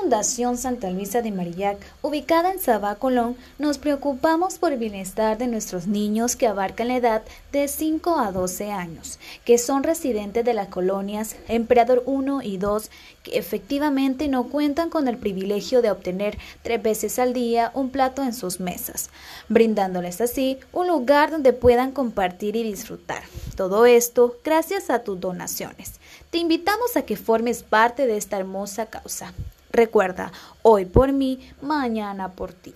Fundación Santa Luisa de Marillac, ubicada en Sabá, Colón, nos preocupamos por el bienestar de nuestros niños que abarcan la edad de 5 a 12 años, que son residentes de las colonias Emperador 1 y 2, que efectivamente no cuentan con el privilegio de obtener tres veces al día un plato en sus mesas, brindándoles así un lugar donde puedan compartir y disfrutar. Todo esto gracias a tus donaciones. Te invitamos a que formes parte de esta hermosa causa. Recuerda, hoy por mí, mañana por ti.